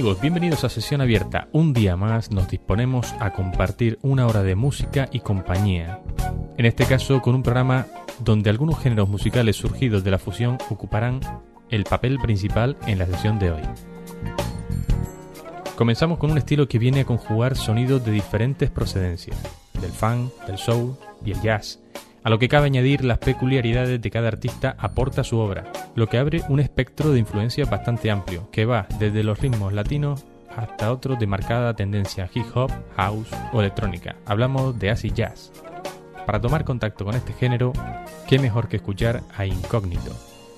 Amigos, bienvenidos a Sesión Abierta. Un día más nos disponemos a compartir una hora de música y compañía. En este caso con un programa donde algunos géneros musicales surgidos de la fusión ocuparán el papel principal en la sesión de hoy. Comenzamos con un estilo que viene a conjugar sonidos de diferentes procedencias, del funk, del soul y el jazz, a lo que cabe añadir las peculiaridades de cada artista aporta su obra, lo que abre un espectro de influencia bastante amplio, que va desde los ritmos latinos hasta otros de marcada tendencia hip hop, house o electrónica. Hablamos de acid jazz. Para tomar contacto con este género, qué mejor que escuchar a Incógnito,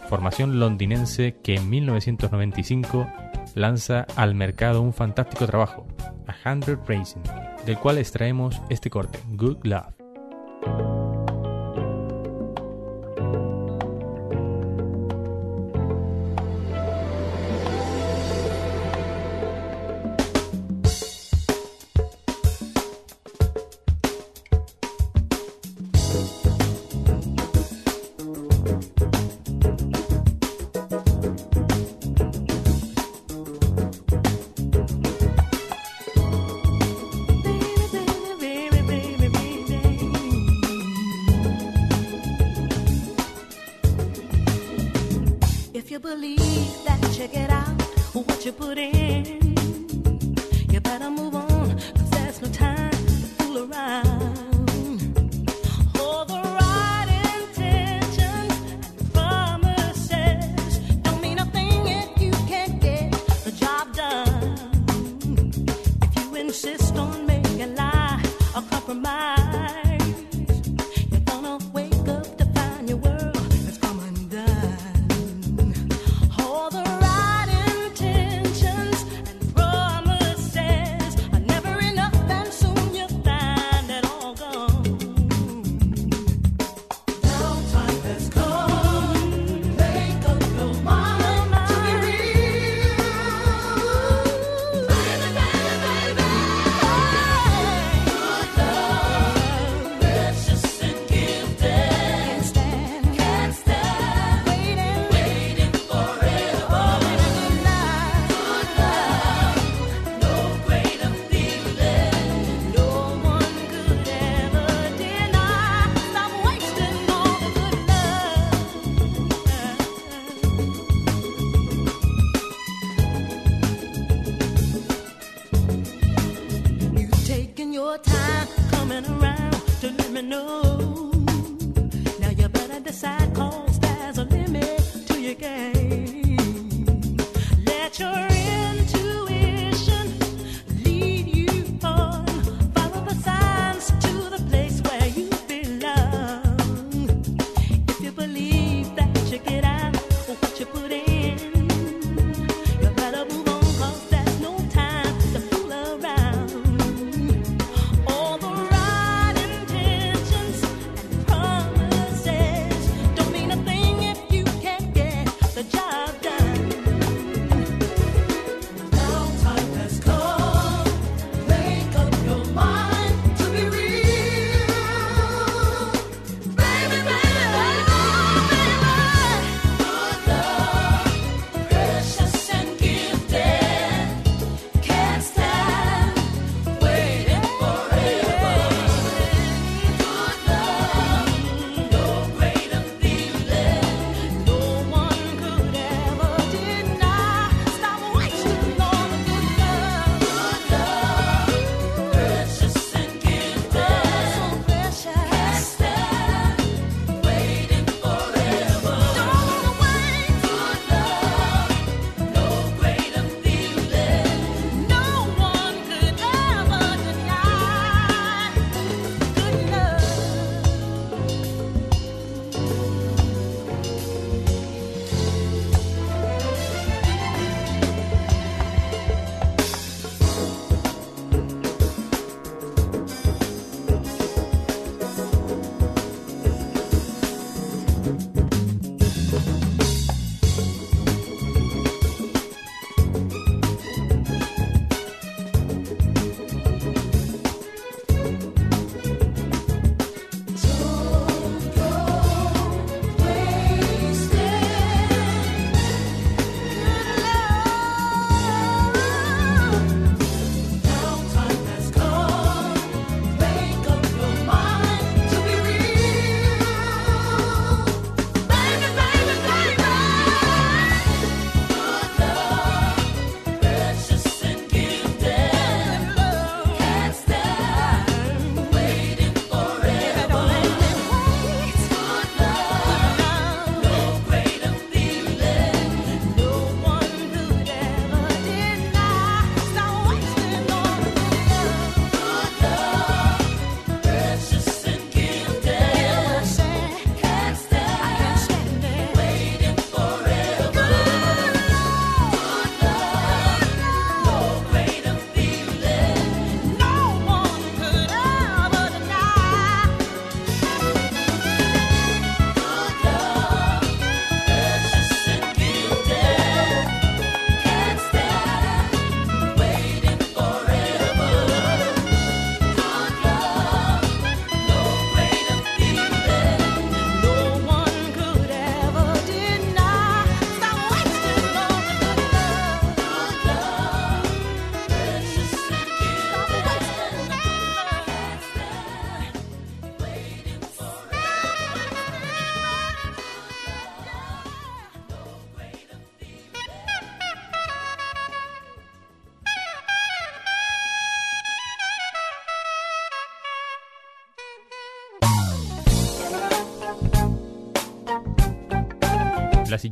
formación londinense que en 1995 lanza al mercado un fantástico trabajo, A Hundred Racing, del cual extraemos este corte, Good Love.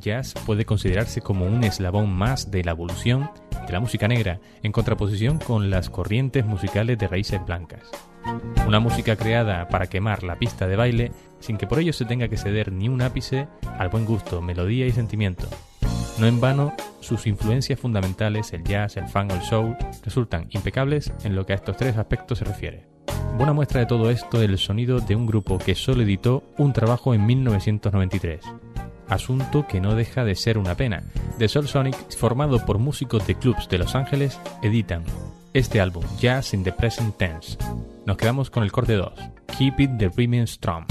Jazz puede considerarse como un eslabón más de la evolución de la música negra, en contraposición con las corrientes musicales de raíces blancas. Una música creada para quemar la pista de baile sin que por ello se tenga que ceder ni un ápice al buen gusto, melodía y sentimiento. No en vano, sus influencias fundamentales, el jazz, el funk o el soul, resultan impecables en lo que a estos tres aspectos se refiere. Buena muestra de todo esto es el sonido de un grupo que solo editó un trabajo en 1993. Asunto que no deja de ser una pena. The Soul Sonic, formado por músicos de clubs de Los Ángeles, editan este álbum, Jazz in the Present Tense. Nos quedamos con el corte 2, Keep It the Remain Strong.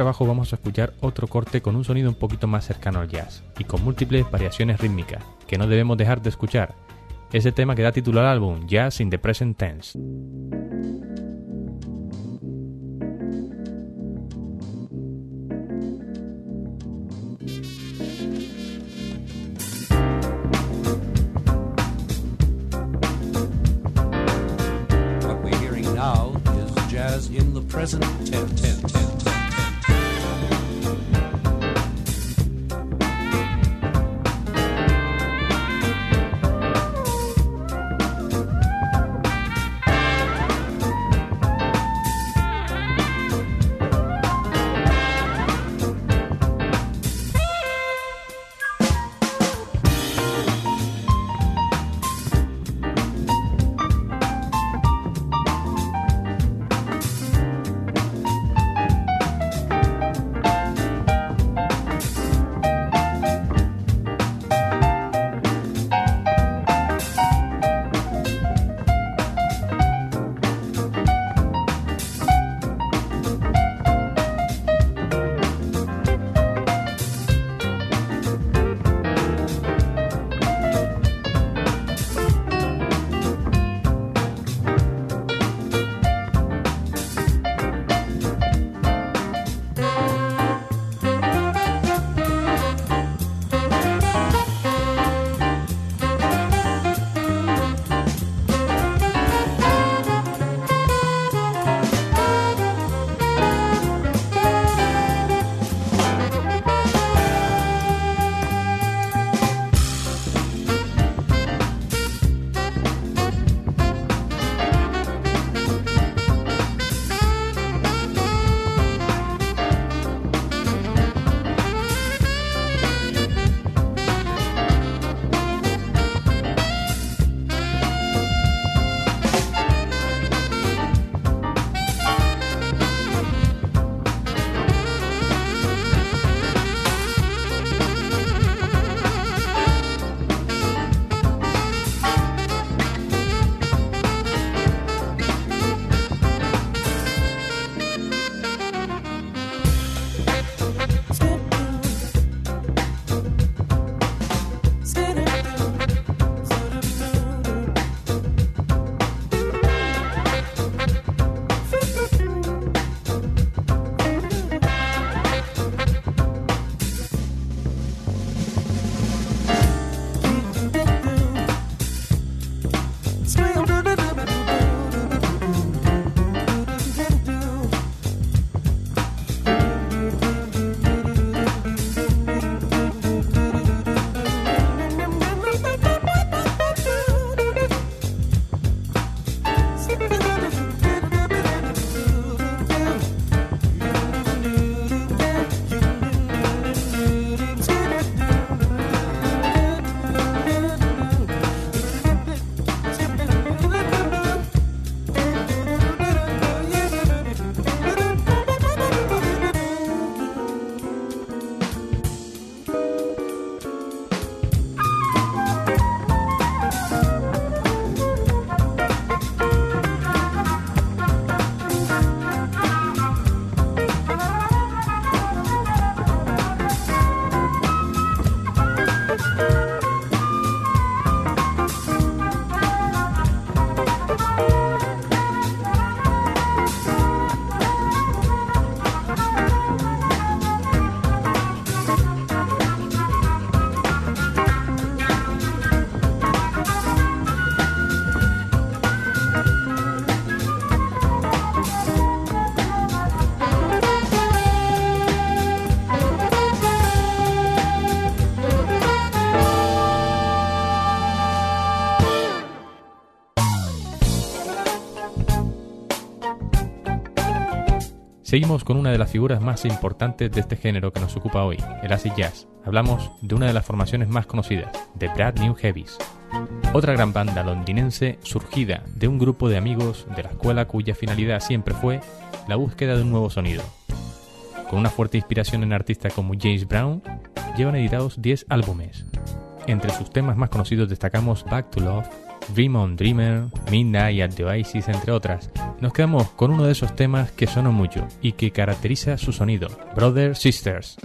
Trabajo vamos a escuchar otro corte con un sonido un poquito más cercano al jazz y con múltiples variaciones rítmicas que no debemos dejar de escuchar. Ese tema que da título al álbum, Jazz in the Present Tense. present tense. Seguimos con una de las figuras más importantes de este género que nos ocupa hoy, el acid jazz. Hablamos de una de las formaciones más conocidas, The Brad New Heavies. Otra gran banda londinense surgida de un grupo de amigos de la escuela cuya finalidad siempre fue la búsqueda de un nuevo sonido. Con una fuerte inspiración en artistas como James Brown, llevan editados 10 álbumes. Entre sus temas más conocidos destacamos Back to Love, Dream on Dreamer, Midnight at the Oasis, entre otras, nos quedamos con uno de esos temas que sonó mucho y que caracteriza su sonido, Brothers Sisters.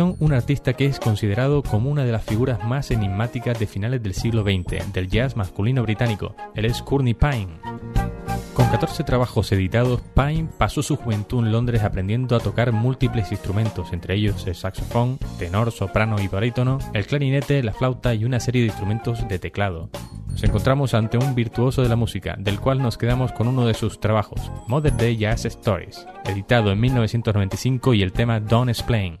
Un artista que es considerado como una de las figuras más enigmáticas de finales del siglo XX del jazz masculino británico. Él es Courtney Pine. Con 14 trabajos editados, Pine pasó su juventud en Londres aprendiendo a tocar múltiples instrumentos, entre ellos el saxofón, tenor, soprano y barítono, el clarinete, la flauta y una serie de instrumentos de teclado. Nos encontramos ante un virtuoso de la música, del cual nos quedamos con uno de sus trabajos, Mother Day Jazz Stories, editado en 1995 y el tema Don't Explain.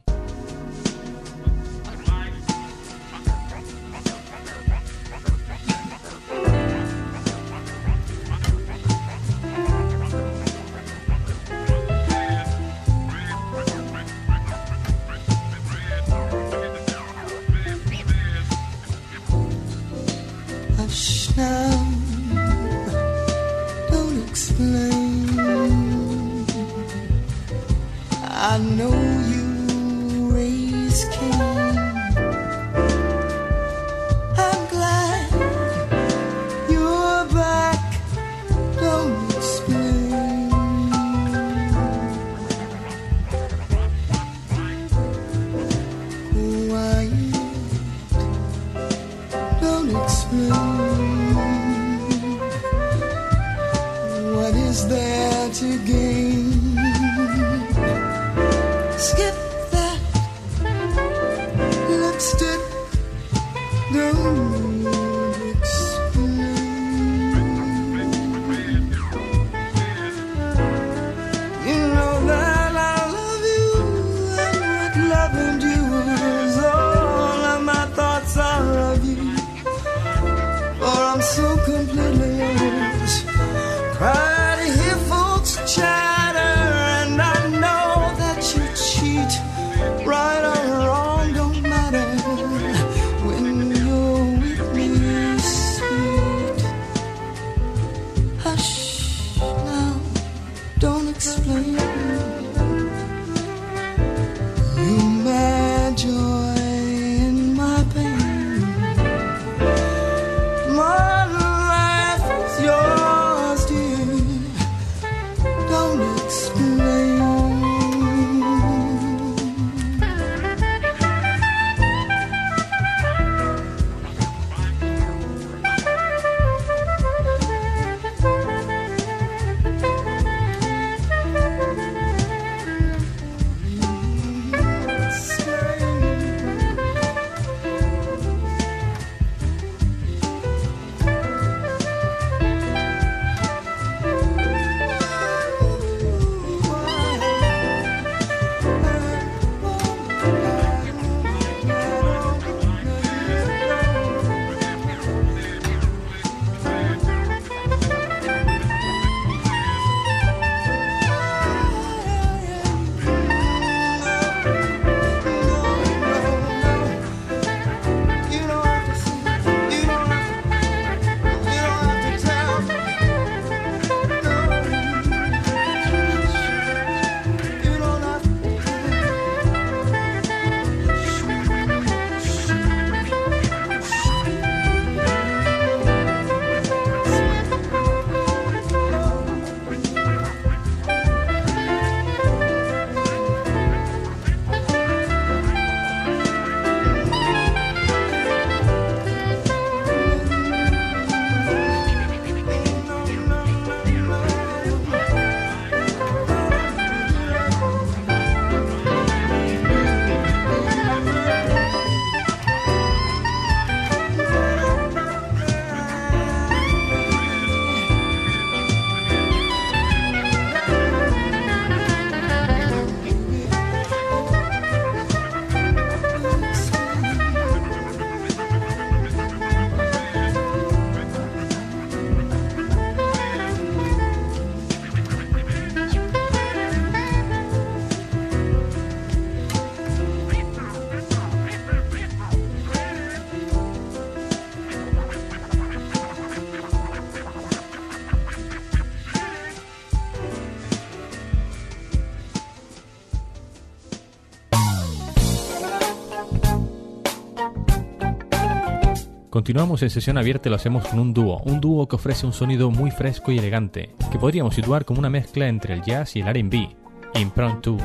Continuamos en sesión abierta lo hacemos con un dúo, un dúo que ofrece un sonido muy fresco y elegante, que podríamos situar como una mezcla entre el jazz y el RB. Impromptu.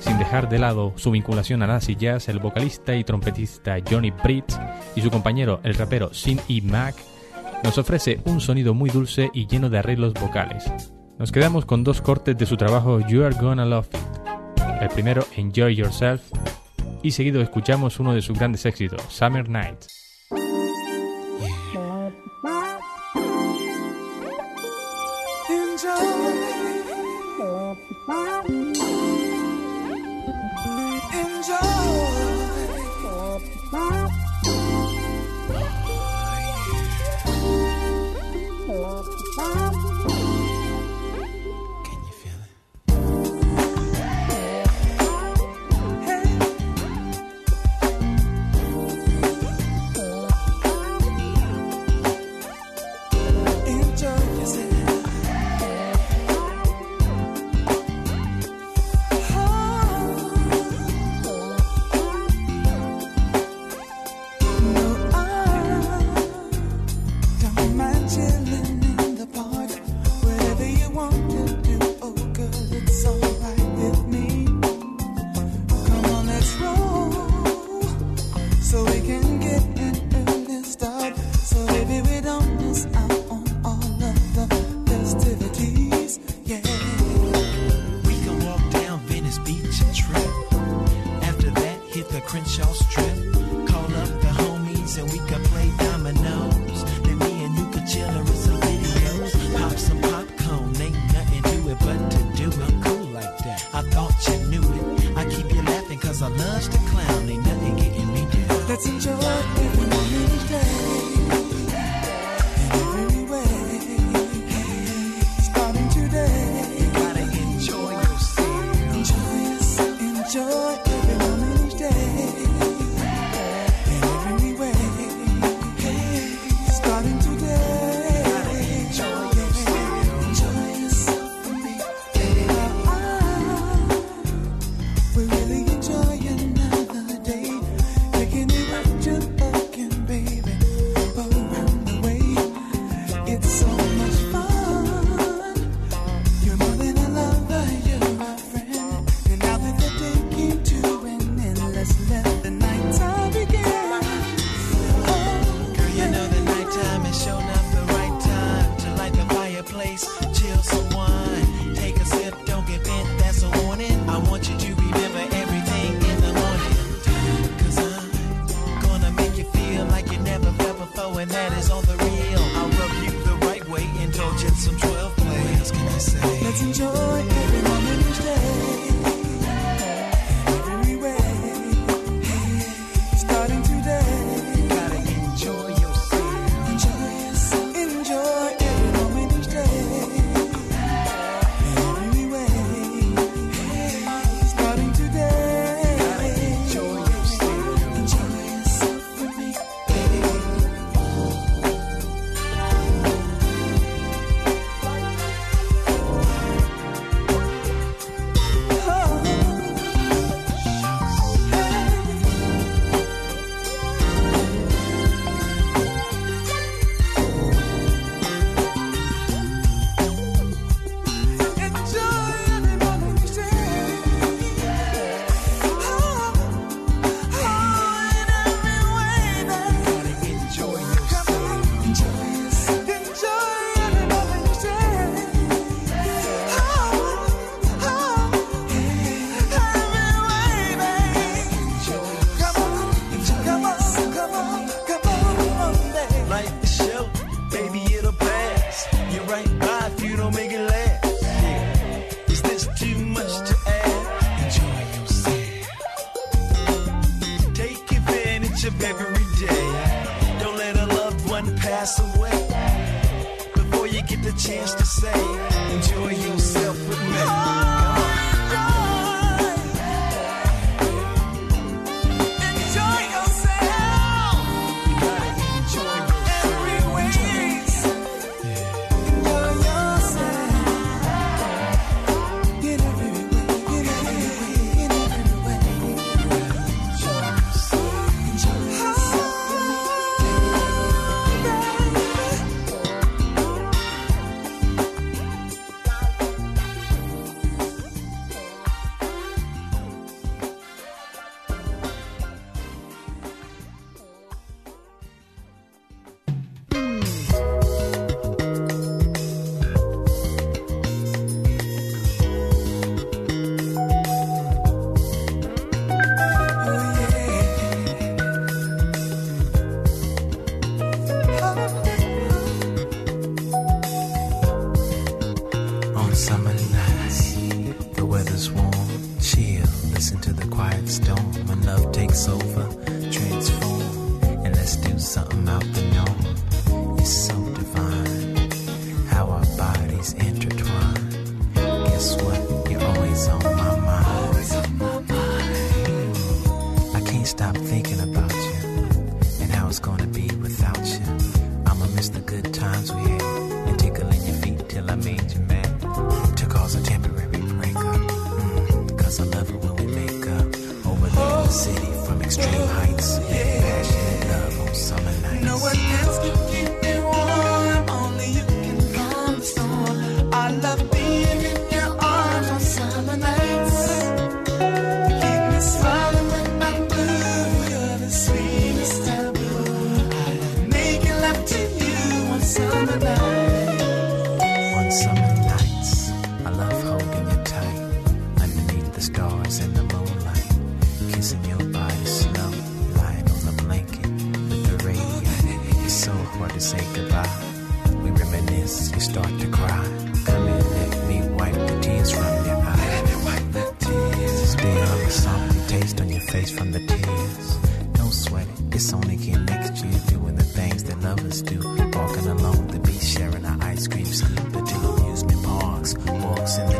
Sin dejar de lado su vinculación a Nazi Jazz, el vocalista y trompetista Johnny Britt y su compañero el rapero Sin E. Mac nos ofrece un sonido muy dulce y lleno de arreglos vocales. Nos quedamos con dos cortes de su trabajo You Are Gonna Love It. El primero, Enjoy Yourself, y seguido escuchamos uno de sus grandes éxitos, Summer Night.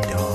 the.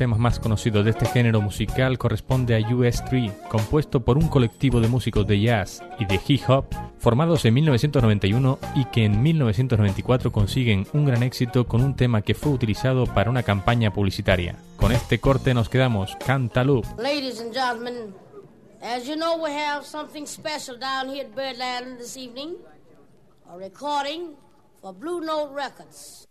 Temas más conocidos de este género musical corresponde a US3, compuesto por un colectivo de músicos de jazz y de hip hop formados en 1991 y que en 1994 consiguen un gran éxito con un tema que fue utilizado para una campaña publicitaria. Con este corte nos quedamos, Cantaloupe. Ladies and gentlemen, as you know we have something special down here at Birdland this evening, a recording for Blue Note Records.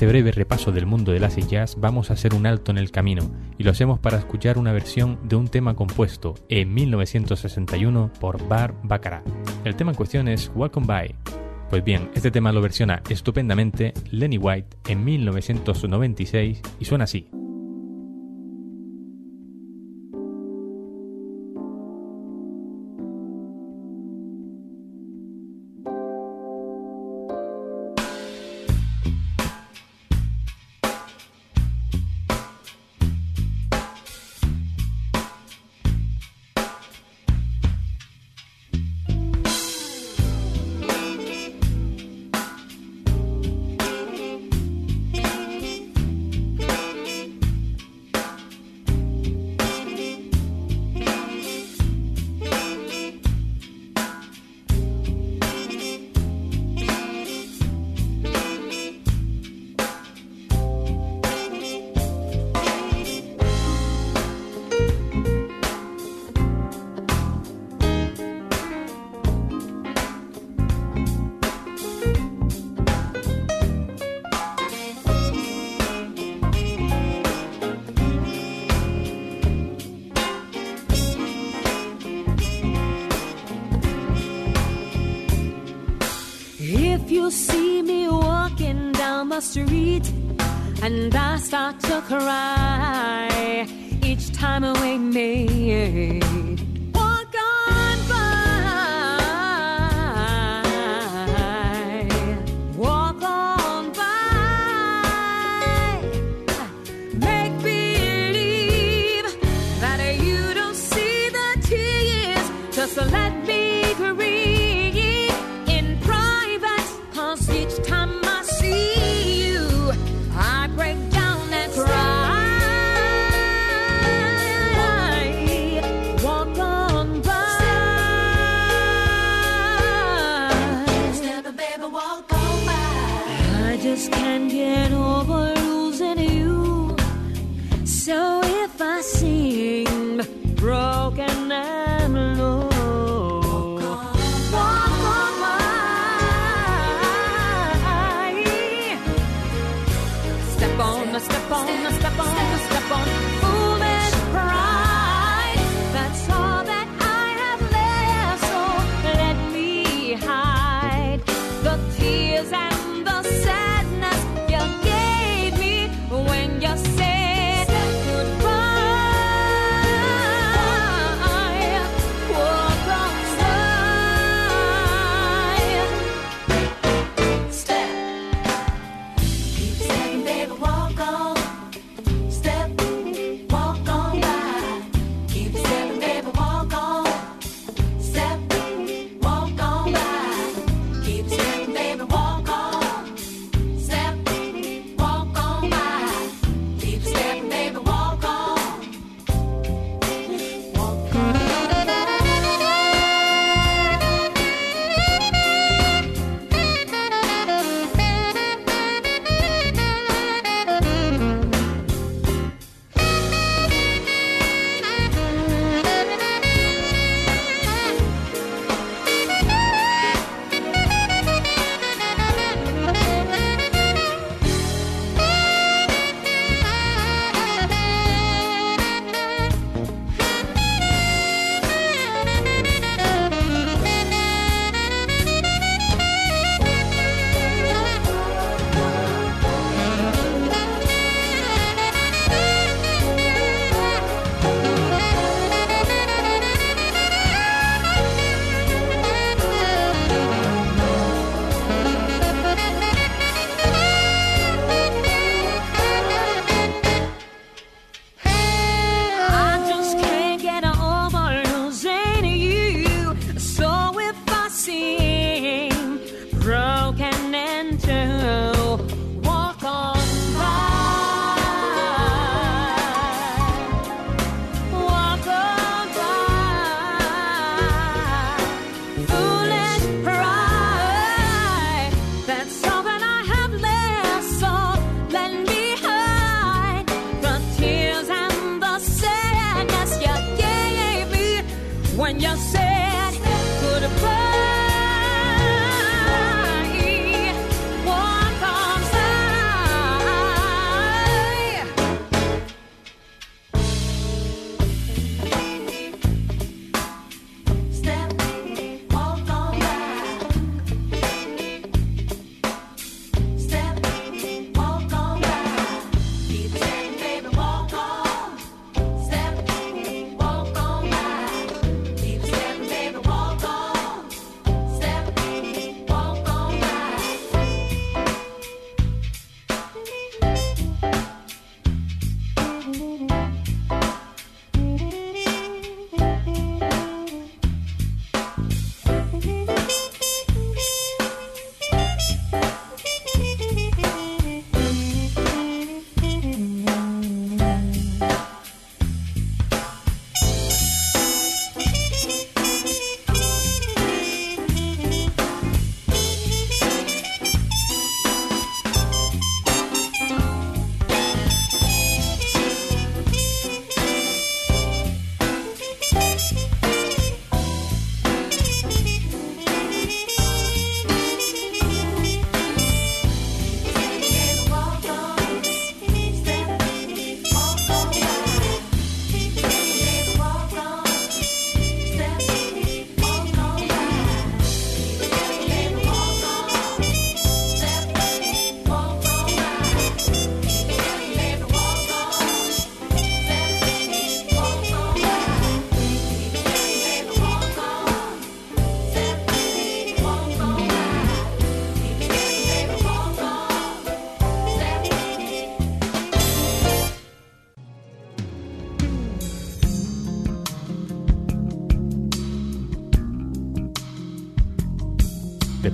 este breve repaso del mundo del acid jazz vamos a hacer un alto en el camino y lo hacemos para escuchar una versión de un tema compuesto en 1961 por Bar Baccarat. El tema en cuestión es Welcome By. Pues bien, este tema lo versiona estupendamente Lenny White en 1996 y suena así.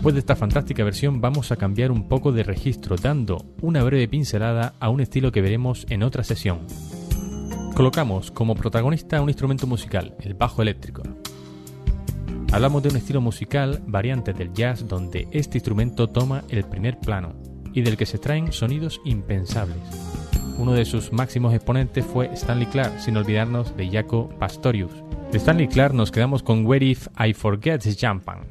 Después de esta fantástica versión vamos a cambiar un poco de registro dando una breve pincelada a un estilo que veremos en otra sesión. Colocamos como protagonista un instrumento musical, el bajo eléctrico. Hablamos de un estilo musical variante del jazz donde este instrumento toma el primer plano y del que se extraen sonidos impensables. Uno de sus máximos exponentes fue Stanley Clark, sin olvidarnos de Jaco Pastorius. De Stanley Clark nos quedamos con Where If I Forget Jumping.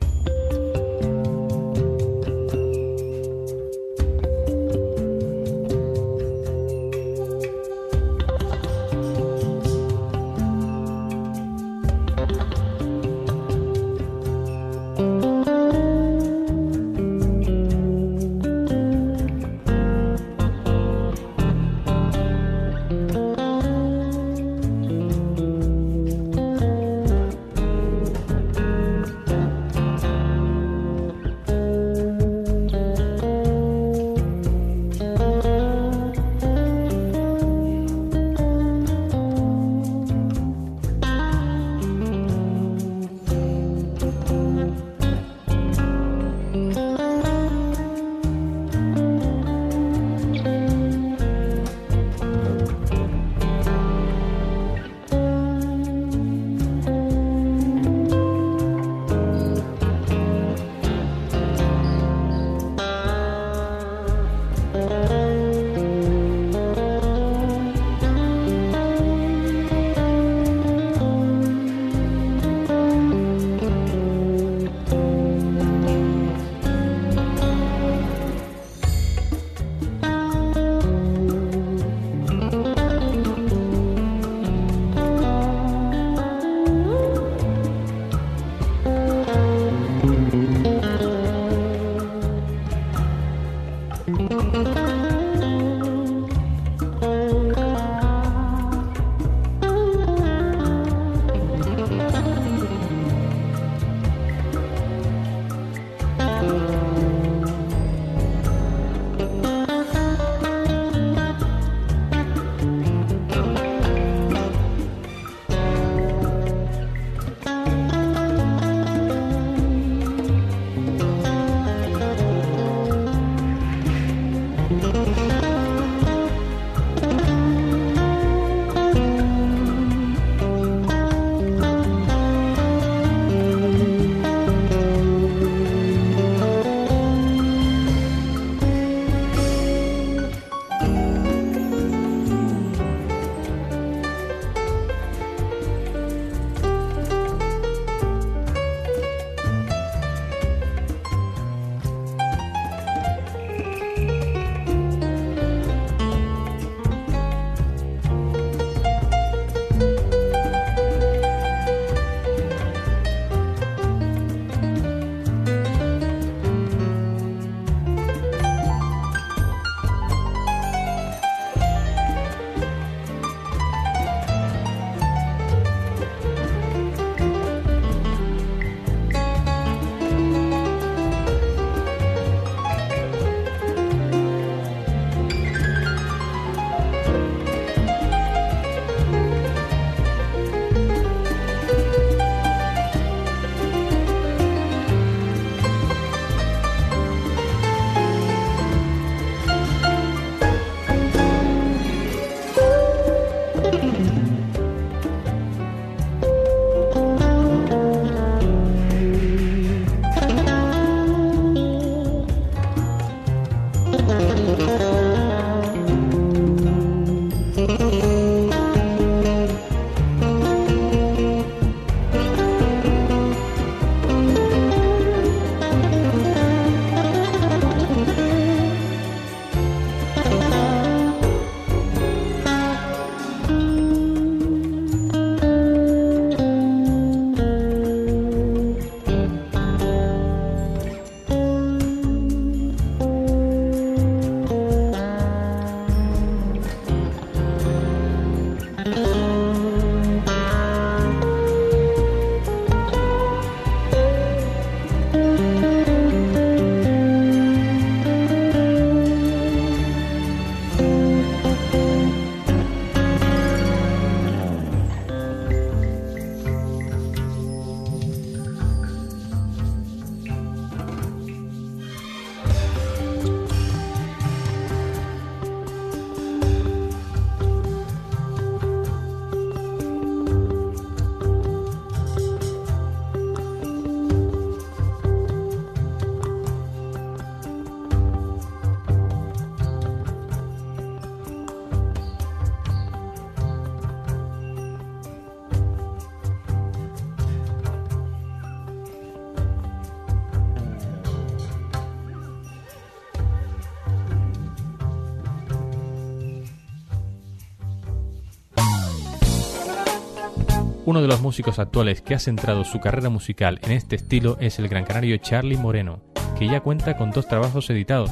Uno de los músicos actuales que ha centrado su carrera musical en este estilo es el gran canario Charlie Moreno, que ya cuenta con dos trabajos editados.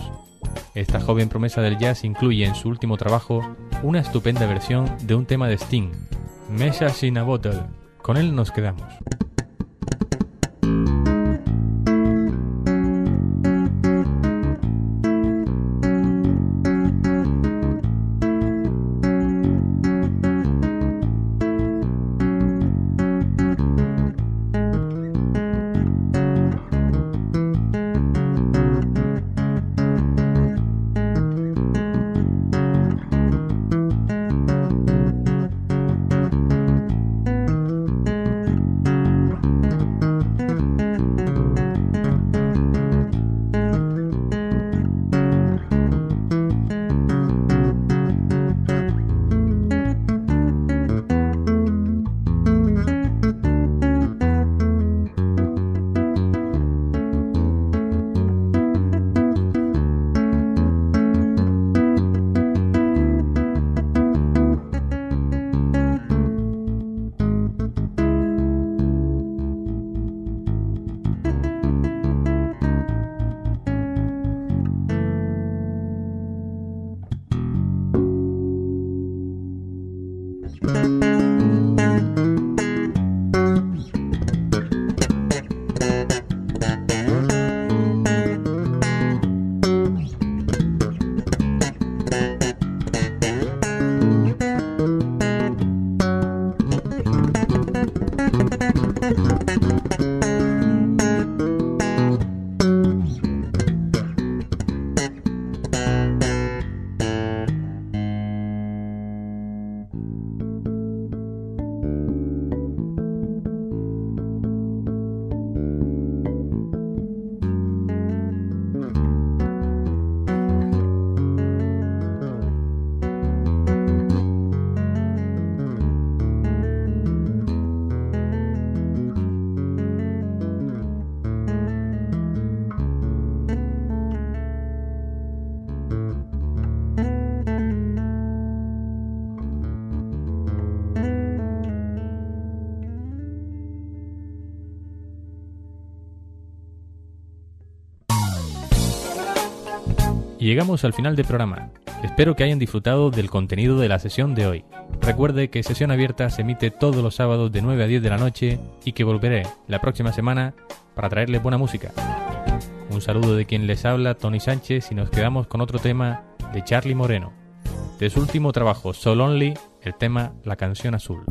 Esta joven promesa del jazz incluye en su último trabajo una estupenda versión de un tema de Sting, Message in a Bottle. Con él nos quedamos. Llegamos al final del programa. Espero que hayan disfrutado del contenido de la sesión de hoy. Recuerde que Sesión Abierta se emite todos los sábados de 9 a 10 de la noche y que volveré la próxima semana para traerles buena música. Un saludo de quien les habla, Tony Sánchez, y nos quedamos con otro tema de Charlie Moreno. De su último trabajo, Sol Only, el tema La canción azul.